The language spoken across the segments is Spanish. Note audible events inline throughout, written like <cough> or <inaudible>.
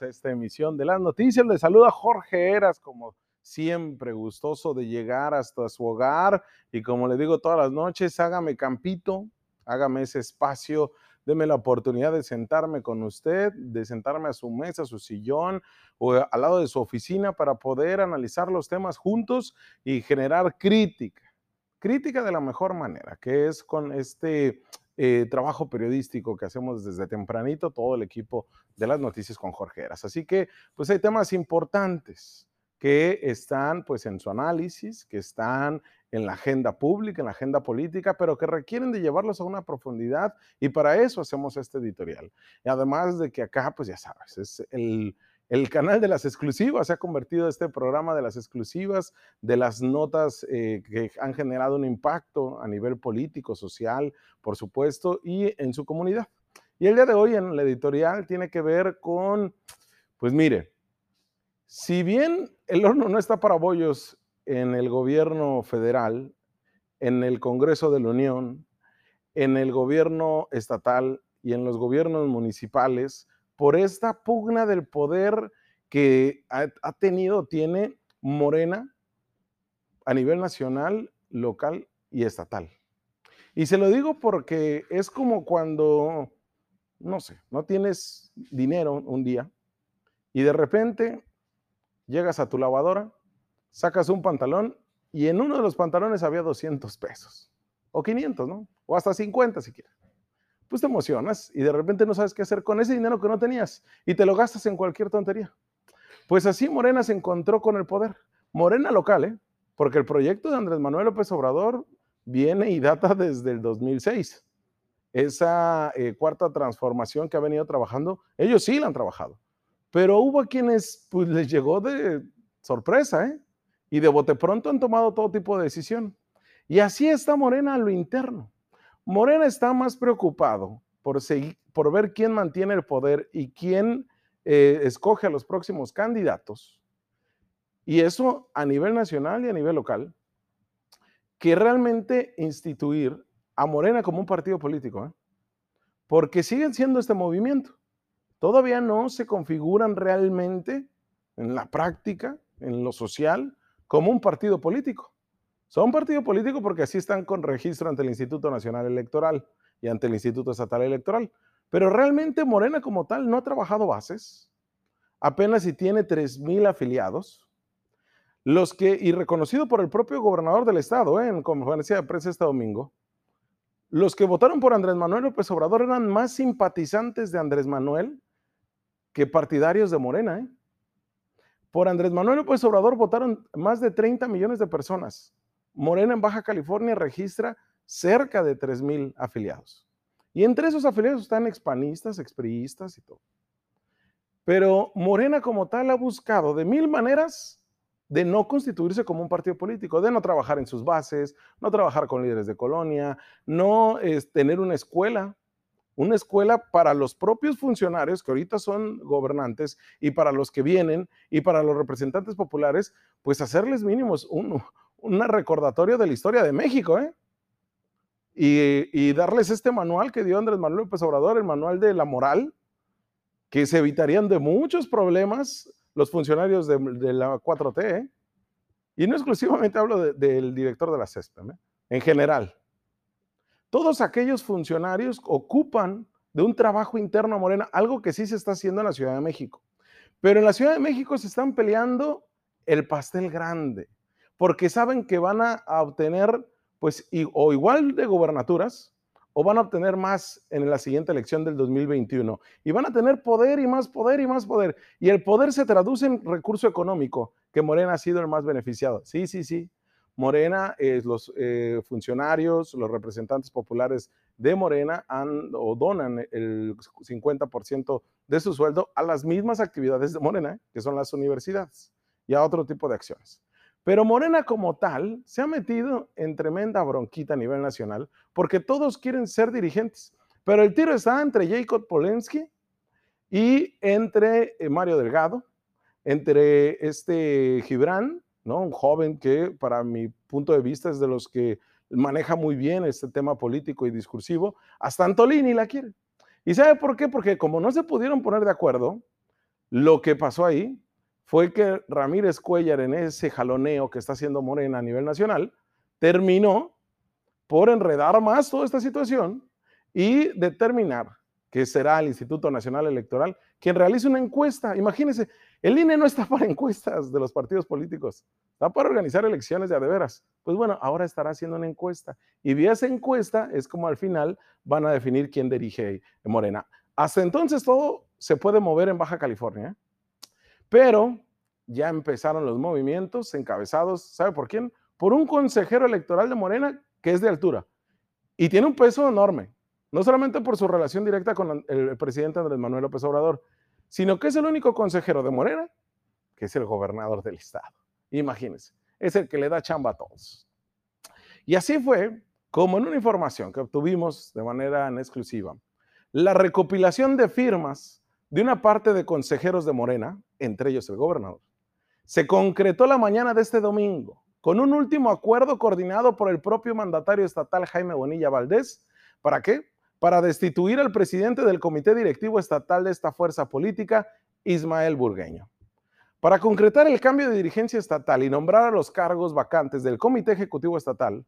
esta emisión de las noticias. Le saluda Jorge Eras, como siempre, gustoso de llegar hasta su hogar. Y como le digo todas las noches, hágame campito, hágame ese espacio, deme la oportunidad de sentarme con usted, de sentarme a su mesa, a su sillón o al lado de su oficina para poder analizar los temas juntos y generar crítica. Crítica de la mejor manera, que es con este eh, trabajo periodístico que hacemos desde tempranito, todo el equipo de las noticias con Jorge Eras. Así que, pues hay temas importantes que están pues en su análisis, que están en la agenda pública, en la agenda política, pero que requieren de llevarlos a una profundidad y para eso hacemos este editorial. Y además de que acá, pues ya sabes, es el, el canal de las exclusivas se ha convertido este programa de las exclusivas, de las notas eh, que han generado un impacto a nivel político, social, por supuesto, y en su comunidad. Y el día de hoy en la editorial tiene que ver con, pues mire, si bien el horno no está para bollos en el gobierno federal, en el Congreso de la Unión, en el gobierno estatal y en los gobiernos municipales, por esta pugna del poder que ha, tenido, tiene Morena a nivel nacional, local y estatal. Y se lo digo porque es como cuando, no sé, no tienes dinero un día y de repente llegas a tu lavadora, sacas un pantalón y en uno de los pantalones había 200 pesos o 500, ¿no? O hasta 50 si quieres pues te emocionas y de repente no sabes qué hacer con ese dinero que no tenías y te lo gastas en cualquier tontería. Pues así Morena se encontró con el poder. Morena local, ¿eh? Porque el proyecto de Andrés Manuel López Obrador viene y data desde el 2006. Esa eh, cuarta transformación que ha venido trabajando, ellos sí la han trabajado. Pero hubo quienes pues les llegó de sorpresa, ¿eh? Y de bote pronto han tomado todo tipo de decisión. Y así está Morena a lo interno. Morena está más preocupado por, ver quién mantiene el poder y quién eh, escoge a los próximos candidatos, y eso a nivel nacional y a nivel local, que realmente instituir a Morena como un partido político, ¿eh? porque siguen siendo este movimiento. Todavía no se configuran realmente en la práctica, en lo social, como un partido político. Son partido político porque así están con registro ante el Instituto Nacional Electoral y ante el Instituto Estatal Electoral. Pero realmente Morena como tal no ha trabajado bases, apenas si tiene 3.000 afiliados, los que, y reconocido por el propio gobernador del estado, ¿eh? en conferencia de prensa este domingo, los que votaron por Andrés Manuel López Obrador eran más simpatizantes de Andrés Manuel que partidarios de Morena. ¿eh? Por Andrés Manuel López Obrador votaron más de 30 millones de personas. Morena en Baja California registra cerca de 3.000 afiliados. Y entre esos afiliados están expanistas, expriistas y todo. Pero Morena como tal ha buscado de mil maneras de no constituirse como un partido político, de no trabajar en sus bases, no trabajar con líderes de colonia, no tener una escuela, una escuela para los propios funcionarios que ahorita son gobernantes y para los que vienen y para los representantes populares, pues hacerles mínimos un, un recordatorio de la historia de México, ¿eh? Y, darles este manual que dio Andrés Manuel López Obrador, el manual de la moral, que se evitarían de muchos problemas los funcionarios de, la 4T, ¿eh? Y no exclusivamente hablo del director de la CESPEM, ¿eh? en general. Todos aquellos funcionarios ocupan de un trabajo interno a Morena, algo que sí se está haciendo en la Ciudad de México. Pero en la Ciudad de México se están peleando el pastel grande porque saben que van a, obtener, pues, o igual de gobernaturas, o van a obtener más en la siguiente elección del 2021. Y van a tener poder y más poder y más poder. Y el poder se traduce en recurso económico, que Morena ha sido el más beneficiado. Sí, sí, sí. Morena, eh, los eh, funcionarios, los representantes populares de Morena donan el 50% de su sueldo a las mismas actividades de Morena, que son las universidades, y a otro tipo de acciones. Pero Morena como tal se ha metido en tremenda bronquita a nivel nacional porque todos quieren ser dirigentes. Pero el tiro está entre Jacob Polensky y entre eh, Mario Delgado, entre este Gibran, ¿no? un joven que para mi punto de vista es de los que maneja muy bien este tema político y discursivo, hasta Antolini la quiere. ¿Y sabe por qué? Porque como no se pudieron poner de acuerdo, Lo que pasó ahí fue que Ramírez Cuellar en ese jaloneo que está haciendo Morena a nivel nacional, terminó por enredar más toda esta situación y determinar que será el Instituto Nacional Electoral quien realice una encuesta. Imagínense, el INE no está <laughs> para encuestas de los partidos políticos, está para organizar elecciones de a de veras. Pues bueno, ahora estará haciendo una encuesta y vía esa encuesta es como al final van a definir quién dirige Morena. Hasta entonces todo se puede mover en Baja California, pero ya empezaron los movimientos encabezados, ¿sabe por quién? Por un consejero electoral de Morena que es de altura y tiene un peso enorme, no solamente por su relación directa con el presidente Andrés Manuel López Obrador, sino que es el único consejero de Morena que es el gobernador del estado. Imagínense, es el que le da chamba a todos. Y así fue como en una información que obtuvimos de manera en exclusiva, la recopilación de firmas de una parte de consejeros de Morena, entre ellos el gobernador, se concretó la mañana de este domingo con un último acuerdo coordinado por el propio mandatario estatal Jaime Bonilla Valdés. ¿Para qué? Para destituir al presidente del comité directivo estatal de esta fuerza política, Ismael Burgueño. Para concretar el cambio de dirigencia estatal y nombrar a los cargos vacantes del comité ejecutivo estatal,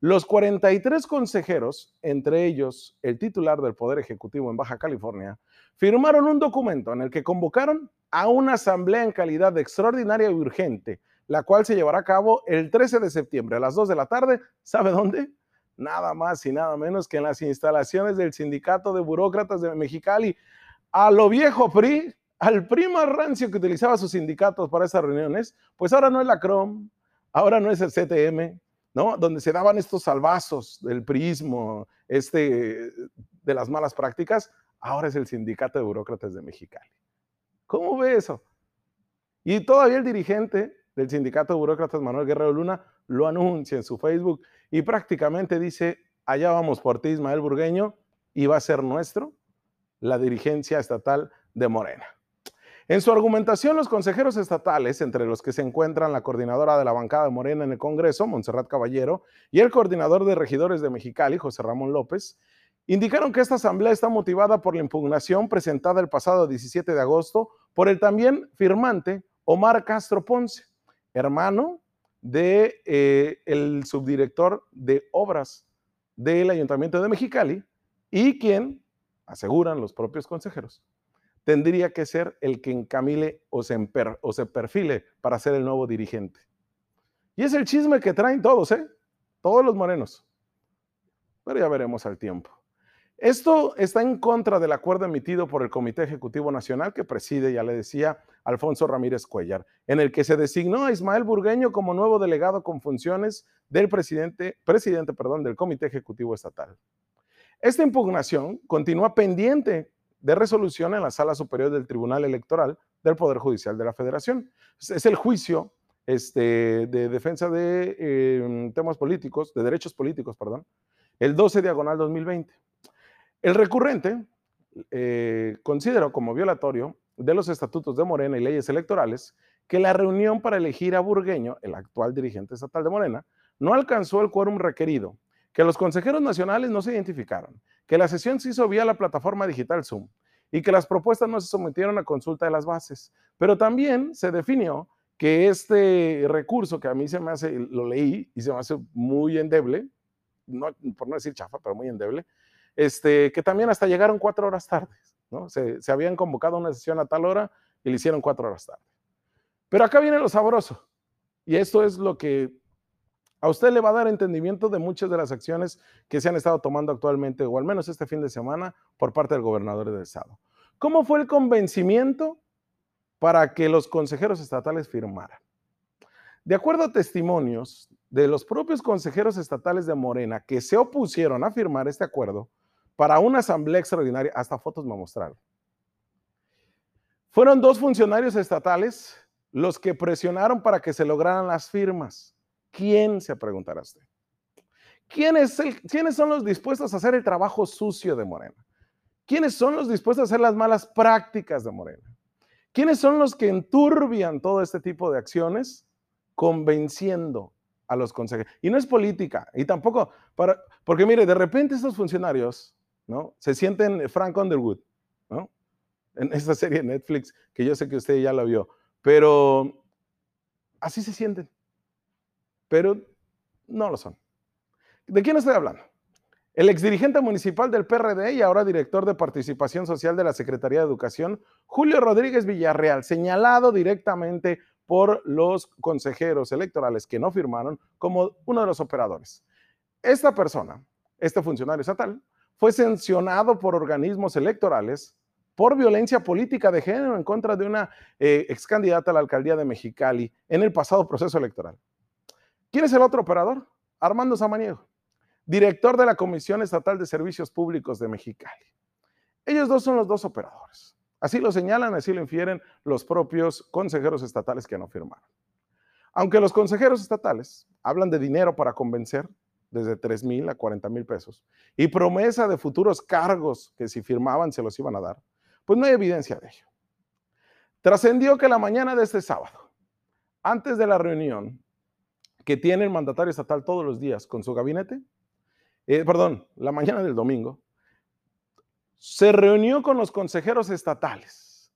los 43 consejeros, entre ellos el titular del Poder Ejecutivo en Baja California, firmaron un documento en el que convocaron a una asamblea en calidad de extraordinaria y urgente la cual se llevará a cabo el 13 de septiembre a las 2 de la tarde. ¿Sabe dónde? Nada más y nada menos que en las instalaciones del Sindicato de Burócratas de Mexicali. A lo viejo PRI, al PRI más rancio que utilizaba sus sindicatos para esas reuniones, pues ahora no es la CROM, ahora no es el CTM, ¿no? Donde se daban estos salvazos del priismo, este, de las malas prácticas, ahora es el Sindicato de Burócratas de Mexicali. ¿Cómo ve eso? Y todavía el dirigente del Sindicato de Burócratas Manuel Guerrero Luna lo anuncia en su Facebook y prácticamente dice, allá vamos por ti Ismael Burgueño y va a ser nuestro la dirigencia estatal de Morena. En su argumentación, los consejeros estatales, entre los que se encuentran la coordinadora de la bancada de Morena en el Congreso, Montserrat Caballero, y el coordinador de regidores de Mexicali, José Ramón López, indicaron que esta asamblea está motivada por la impugnación presentada el pasado 17 de agosto por el también firmante Omar Castro Ponce, hermano de eh, el subdirector de obras del Ayuntamiento de Mexicali y quien, aseguran los propios consejeros, tendría que ser el que encamile o se, o se perfile para ser el nuevo dirigente. Y es el chisme que traen todos, ¿eh? Todos los morenos. Pero ya veremos al tiempo. Esto está en contra del acuerdo emitido por el Comité Ejecutivo Nacional que preside, ya le decía, Alfonso Ramírez Cuellar, en el que se designó a Ismael Burgueño como nuevo delegado con funciones del presidente, presidente perdón, del Comité Ejecutivo Estatal. Esta impugnación continúa pendiente de resolución en la Sala Superior del Tribunal Electoral del Poder Judicial de la Federación. Es el juicio este, de defensa de eh, temas políticos, de derechos políticos, perdón, el 12 diagonal 2020. El recurrente eh, consideró como violatorio de los estatutos de Morena y leyes electorales que la reunión para elegir a Burgueño, el actual dirigente estatal de Morena, no alcanzó el quórum requerido, que los consejeros nacionales no se identificaron, que la sesión se hizo vía la plataforma digital Zoom y que las propuestas no se sometieron a consulta de las bases. Pero también se definió que este recurso, que a mí se me hace, lo leí y se me hace muy endeble, por no decir chafa, pero muy endeble, este, que también hasta llegaron cuatro horas tarde, ¿no? Se, habían convocado una sesión a tal hora y le hicieron cuatro horas tarde. Pero acá viene lo sabroso, y esto es lo que a usted le va a dar entendimiento de muchas de las acciones que se han estado tomando actualmente, o al menos este fin de semana, por parte del gobernador del estado. ¿Cómo fue el convencimiento para que los consejeros estatales firmaran? De acuerdo a testimonios de los propios consejeros estatales de Morena que se opusieron a firmar este acuerdo, para una asamblea extraordinaria, hasta fotos me mostraron. Fueron dos funcionarios estatales los que presionaron para que se lograran las firmas. ¿Quién se preguntará usted? ¿Quiénes son los dispuestos a hacer el trabajo sucio de Morena? ¿Quiénes son los dispuestos a hacer las malas prácticas de Morena? ¿Quiénes son los que enturbian todo este tipo de acciones convenciendo a los consejeros? Y no es política, y tampoco, para, porque mire, de repente estos funcionarios ¿no? Se sienten Frank Underwood, ¿no? en <laughs> esta serie Netflix, que yo sé que usted ya la vio, pero así se sienten, pero no lo son. ¿De quién estoy hablando? El exdirigente municipal del PRD y ahora director de participación social de la Secretaría de Educación, Julio Rodríguez Villarreal, señalado directamente por los consejeros electorales que no firmaron como uno de los operadores. Esta persona, este funcionario estatal, fue sancionado por organismos electorales por violencia política de género en contra de una eh, ex candidata a la alcaldía de Mexicali en el pasado proceso electoral. ¿Quién es el otro operador? Armando Samaniego director de la Comisión Estatal de Servicios Públicos de Mexicali. Ellos dos son los dos operadores. Así lo señalan, así lo infieren los propios consejeros estatales que no firmaron. Aunque los consejeros estatales hablan de dinero para convencer, desde 3 mil a 40 mil pesos, y promesa de futuros cargos que si firmaban se los iban a dar, pues no hay evidencia de ello. Trascendió que la mañana de este sábado, antes de la reunión que tiene el mandatario estatal todos los días con su gabinete, eh, perdón, la mañana del domingo, se reunió con los consejeros estatales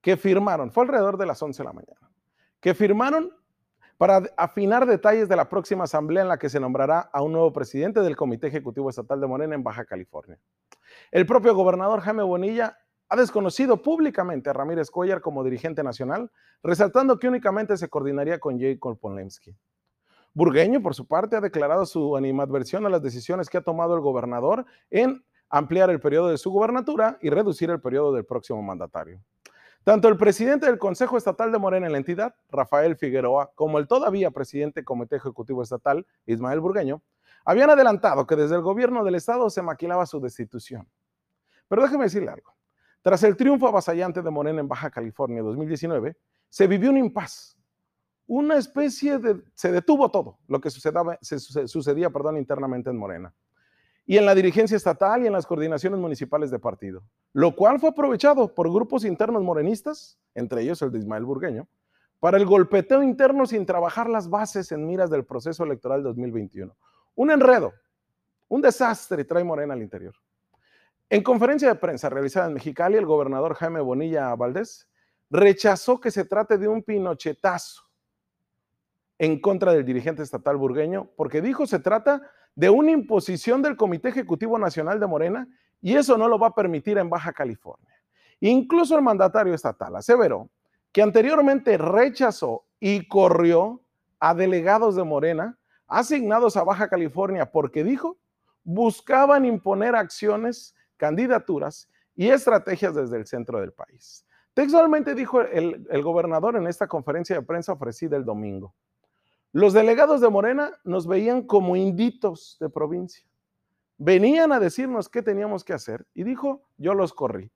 que firmaron, fue alrededor de las 11 de la mañana, que firmaron para afinar detalles de la próxima asamblea en la que se nombrará a un nuevo presidente del Comité Ejecutivo Estatal de Morena en Baja California. El propio gobernador Jaime Bonilla ha desconocido públicamente a Ramírez Cuellar como dirigente nacional, resaltando que únicamente se coordinaría con Jacob Polemski. Burgueño, por su parte, ha declarado su animadversión a las decisiones que ha tomado el gobernador en ampliar el periodo de su gubernatura y reducir el periodo del próximo mandatario. Tanto el presidente del Consejo Estatal de Morena en la entidad, Rafael Figueroa, como el todavía presidente del Comité Ejecutivo Estatal, Ismael Burgueño, habían adelantado que desde el gobierno del Estado se maquilaba su destitución. Pero déjeme decirle algo. Tras el triunfo avasallante de Morena en Baja California 2019, se vivió un impas una especie de, se detuvo todo lo que sucedía, sucedía perdón, internamente en Morena. Y en la dirigencia estatal y en las coordinaciones municipales de partido. Lo cual fue aprovechado por grupos internos morenistas, entre ellos el de Ismael Burgueño, para el golpeteo interno sin trabajar las bases en miras del proceso electoral 2021. Un enredo, un desastre trae Morena al interior. En conferencia de prensa realizada en Mexicali, el gobernador Jaime Bonilla Valdés rechazó que se trate de un pinochetazo en contra del dirigente estatal burgueño, porque dijo se trata de una imposición del Comité Ejecutivo Nacional de Morena y eso no lo va a permitir en Baja California. Incluso el mandatario estatal aseveró que anteriormente rechazó y corrió a delegados de Morena asignados a Baja California porque dijo buscaban imponer acciones, candidaturas y estrategias desde el centro del país. Textualmente dijo el, gobernador en esta conferencia de prensa ofrecida el domingo. Los delegados de Morena nos veían como inditos de provincia. Venían a decirnos qué teníamos que hacer y dijo, yo los corrí.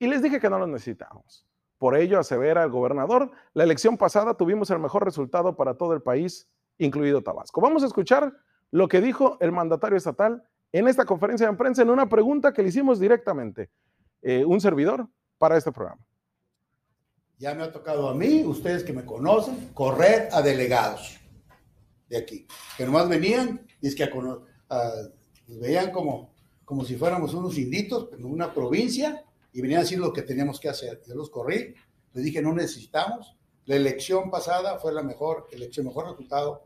Y les dije que no los necesitábamos. Por ello, asevera el gobernador, la elección pasada tuvimos el mejor resultado para todo el país, incluido Tabasco. Vamos a escuchar lo que dijo el mandatario estatal en esta conferencia de prensa en una pregunta que le hicimos directamente, eh, un servidor, para este programa. Ya me ha tocado a mí, ustedes que me conocen, correr a delegados de aquí, que nomás venían es que nos veían como, como si fuéramos unos inditos en una provincia y venían a decir lo que teníamos que hacer. Yo los corrí, les dije no necesitamos. La elección pasada fue la mejor elección, mejor resultado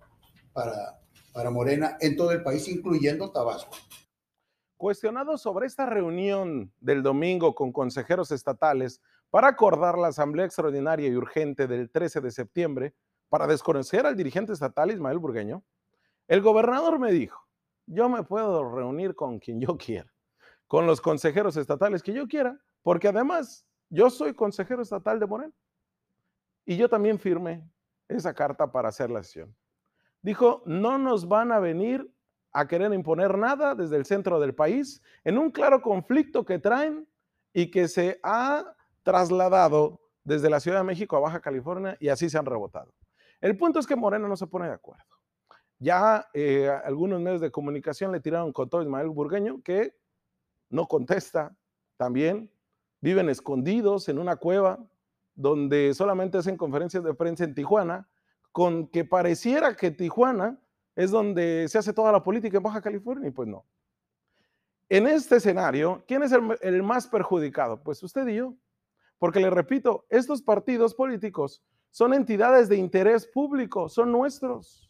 para, para Morena en todo el país, incluyendo Tabasco. Cuestionado sobre esta reunión del domingo con consejeros estatales para acordar la asamblea extraordinaria y urgente del 13 de septiembre, para desconocer al dirigente estatal Ismael Burgueño, el gobernador me dijo, yo me puedo reunir con quien yo quiera, con los consejeros estatales que yo quiera, porque además yo soy consejero estatal de Moreno. Y yo también firmé esa carta para hacer la sesión. Dijo, no nos van a venir a querer imponer nada desde el centro del país en un claro conflicto que traen y que se ha trasladado desde la Ciudad de México a Baja California y así se han rebotado. El punto es que Moreno no se pone de acuerdo. Ya eh, algunos medios de comunicación le tiraron con todo Ismael Burgueño, que no contesta también. Viven escondidos en una cueva donde solamente hacen conferencias de prensa en Tijuana, con que pareciera que Tijuana es donde se hace toda la política en Baja California, y pues no. En este escenario, ¿quién es el, el más perjudicado? Pues usted y yo. Porque le repito, estos partidos políticos son entidades de interés público, son nuestros.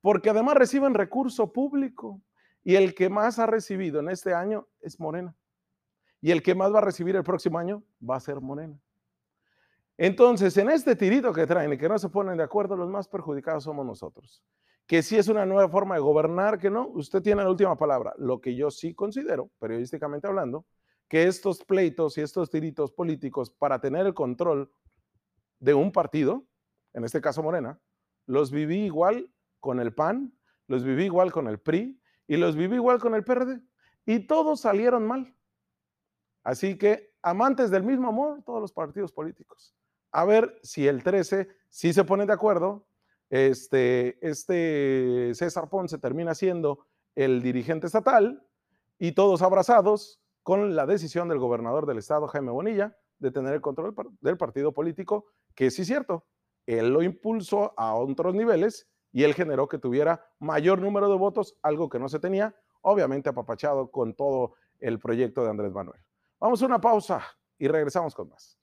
Porque además reciben recurso público. Y el que más ha recibido en este año es Morena. Y el que más va a recibir el próximo año va a ser Morena. Entonces, en este tirito que traen y que no se ponen de acuerdo, los más perjudicados somos nosotros. Que si es una nueva forma de gobernar, que no, usted tiene la última palabra. Lo que yo sí considero, periodísticamente hablando, que estos pleitos y estos tiritos políticos para tener el control de un partido, en este caso Morena, los viví igual con el PAN, los viví igual con el PRI y los viví igual con el PRD. Y todos salieron mal. Así que, amantes del mismo amor, todos los partidos políticos. A ver si el 13 sí se ponen de acuerdo. Este, este César Ponce termina siendo el dirigente estatal y todos abrazados con la decisión del gobernador del estado, Jaime Bonilla, de tener el control del partido político, que sí es cierto, él lo impulsó a otros niveles y él generó que tuviera mayor número de votos, algo que no se tenía, obviamente apapachado con todo el proyecto de Andrés Manuel. Vamos a una pausa y regresamos con más.